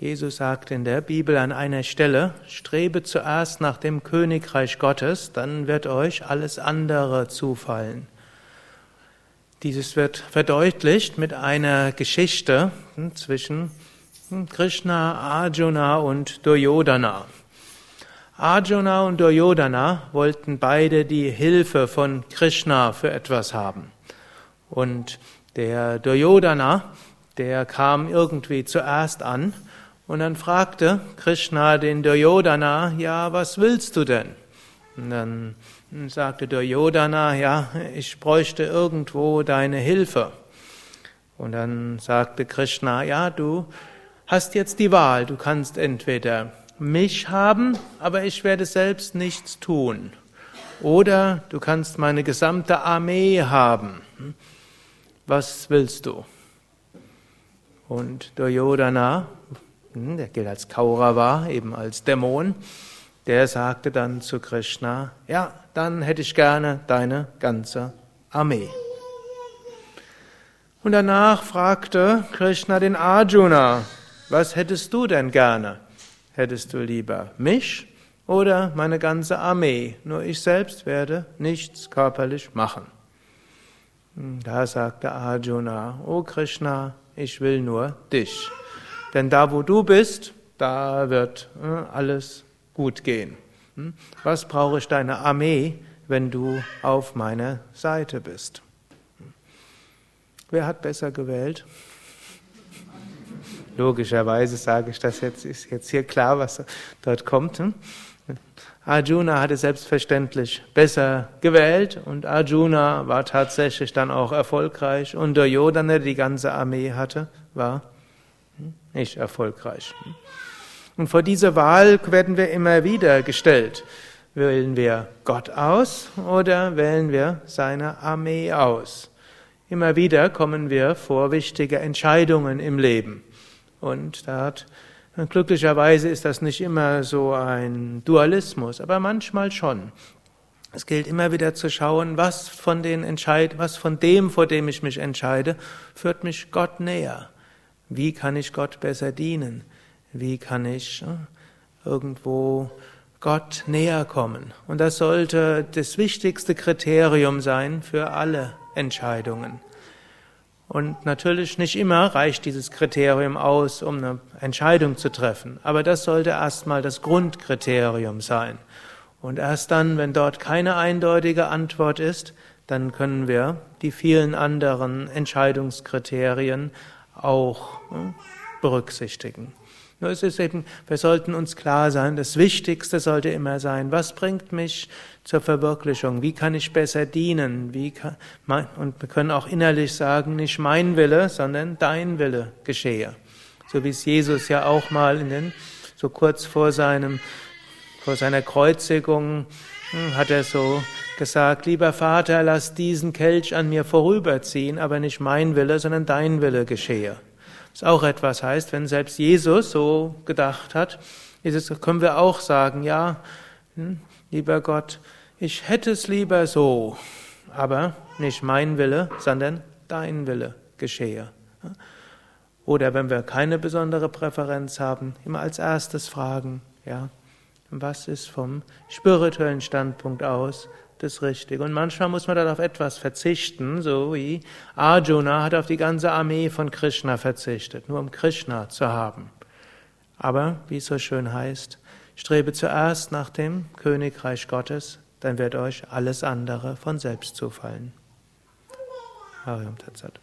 Jesus sagt in der Bibel an einer Stelle, strebe zuerst nach dem Königreich Gottes, dann wird euch alles andere zufallen. Dieses wird verdeutlicht mit einer Geschichte zwischen Krishna, Arjuna und Duryodhana. Arjuna und Duryodhana wollten beide die Hilfe von Krishna für etwas haben. Und der Duryodhana, der kam irgendwie zuerst an und dann fragte Krishna den Duryodhana, ja, was willst du denn? Und dann sagte Duryodhana, ja, ich bräuchte irgendwo deine Hilfe. Und dann sagte Krishna, ja, du hast jetzt die Wahl, du kannst entweder mich haben, aber ich werde selbst nichts tun. Oder du kannst meine gesamte Armee haben. Was willst du? Und Duryodhana, der gilt als Kaurava, eben als Dämon, der sagte dann zu Krishna, ja, dann hätte ich gerne deine ganze Armee. Und danach fragte Krishna den Arjuna, was hättest du denn gerne? Hättest du lieber mich oder meine ganze Armee? Nur ich selbst werde nichts körperlich machen. Da sagte Arjuna, O Krishna, ich will nur dich. Denn da, wo du bist, da wird äh, alles gut gehen. Hm? Was brauche ich deine Armee, wenn du auf meiner Seite bist? Wer hat besser gewählt? Logischerweise sage ich das jetzt, ist jetzt hier klar, was dort kommt. Hm? Arjuna hatte selbstverständlich besser gewählt und Arjuna war tatsächlich dann auch erfolgreich und Duryodhana, der die ganze Armee hatte, war nicht erfolgreich. Und vor diese Wahl werden wir immer wieder gestellt. Wählen wir Gott aus oder wählen wir seine Armee aus? Immer wieder kommen wir vor wichtige Entscheidungen im Leben. Und da hat, glücklicherweise ist das nicht immer so ein Dualismus, aber manchmal schon. Es gilt immer wieder zu schauen, was von den Entscheid, was von dem, vor dem ich mich entscheide, führt mich Gott näher. Wie kann ich Gott besser dienen? Wie kann ich äh, irgendwo Gott näher kommen? Und das sollte das wichtigste Kriterium sein für alle Entscheidungen. Und natürlich nicht immer reicht dieses Kriterium aus, um eine Entscheidung zu treffen. Aber das sollte erstmal das Grundkriterium sein. Und erst dann, wenn dort keine eindeutige Antwort ist, dann können wir die vielen anderen Entscheidungskriterien auch hm, berücksichtigen. Nur es ist eben, wir sollten uns klar sein, das Wichtigste sollte immer sein, was bringt mich zur Verwirklichung? Wie kann ich besser dienen? Wie kann, und wir können auch innerlich sagen, nicht mein Wille, sondern dein Wille geschehe. So wie es Jesus ja auch mal in den, so kurz vor seinem, vor seiner Kreuzigung, hm, hat er so gesagt, lieber Vater, lass diesen Kelch an mir vorüberziehen, aber nicht mein Wille, sondern dein Wille geschehe. Was auch etwas heißt, wenn selbst Jesus so gedacht hat, es, können wir auch sagen, ja, hm, lieber Gott, ich hätte es lieber so, aber nicht mein Wille, sondern dein Wille geschehe. Oder wenn wir keine besondere Präferenz haben, immer als erstes fragen, ja, was ist vom spirituellen Standpunkt aus das Richtige. Und manchmal muss man dann auf etwas verzichten, so wie Arjuna hat auf die ganze Armee von Krishna verzichtet, nur um Krishna zu haben. Aber, wie es so schön heißt, strebe zuerst nach dem Königreich Gottes, dann wird euch alles andere von selbst zufallen. Hariam Tatsat.